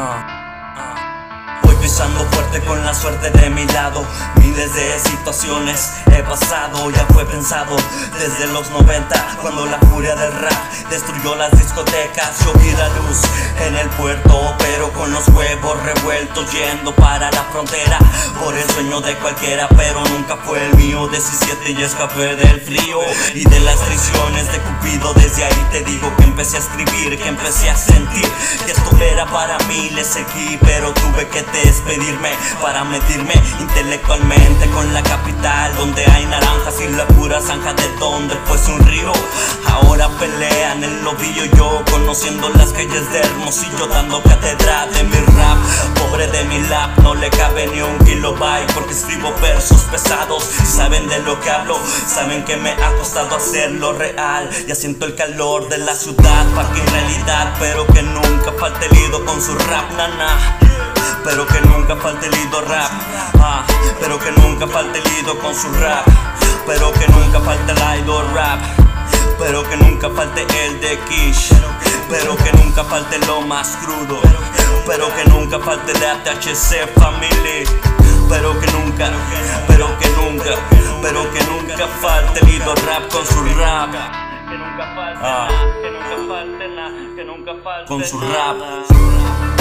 어. Pisando fuerte con la suerte de mi lado. Miles de situaciones he pasado, ya fue pensado desde los 90, cuando la furia del rap destruyó las discotecas. Yo vi la luz en el puerto, pero con los huevos revueltos yendo para la frontera. Por el sueño de cualquiera, pero nunca fue el mío. 17 y escapé del frío y de las prisiones de Cupido. Desde ahí te digo que empecé a escribir, que empecé a sentir que esto era para mí. Le seguí, pero tuve que despedirme para medirme intelectualmente con la capital, donde hay naranjas y la pura zanja de donde fuese un río. Ahora pelean el lobillo yo, conociendo las calles de Hermosillo, dando cátedra de mi rap. Pobre de mi lap, no le cabe ni un kilobyte, porque escribo versos pesados. Saben de lo que hablo, saben que me ha costado hacerlo real. Ya siento el calor de la ciudad, para que en realidad, pero que nunca falte el ido con su rap, nana. Ido rap, ah, pero que nunca falte el ido con su rap, pero que nunca falte el idol rap. Pero que nunca falte el de Kish Pero que nunca falte lo más crudo Pero que nunca falte el ATHC Family Pero que nunca, pero que nunca Pero que nunca falte el Ido Rap con su rap Que nunca falte Ah. que nunca falte que nunca falte Con su rap